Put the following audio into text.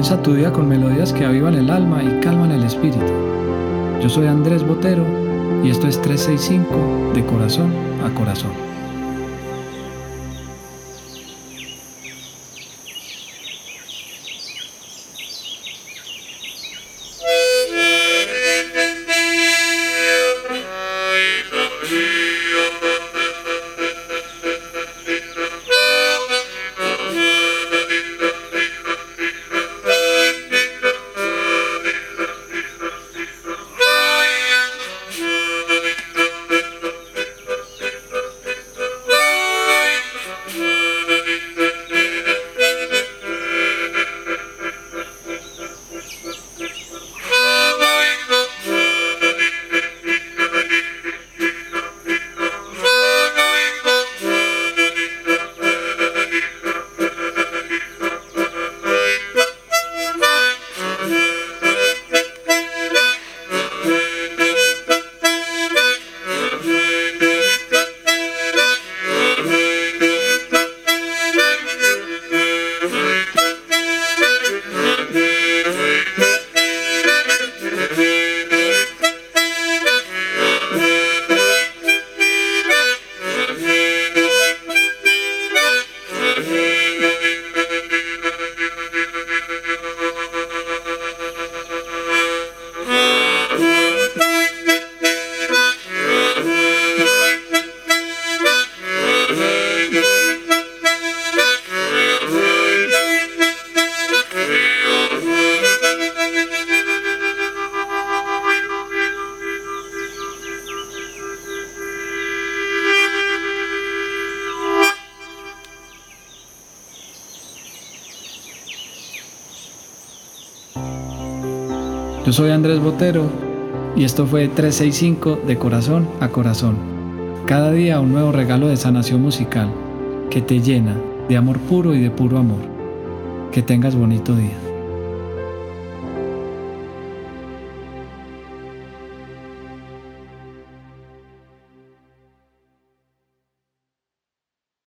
Comienza tu día con melodías que avivan el alma y calman el espíritu. Yo soy Andrés Botero y esto es 365 de corazón a corazón. Yo soy Andrés Botero y esto fue 365 de corazón a corazón. Cada día un nuevo regalo de sanación musical que te llena de amor puro y de puro amor. Que tengas bonito día.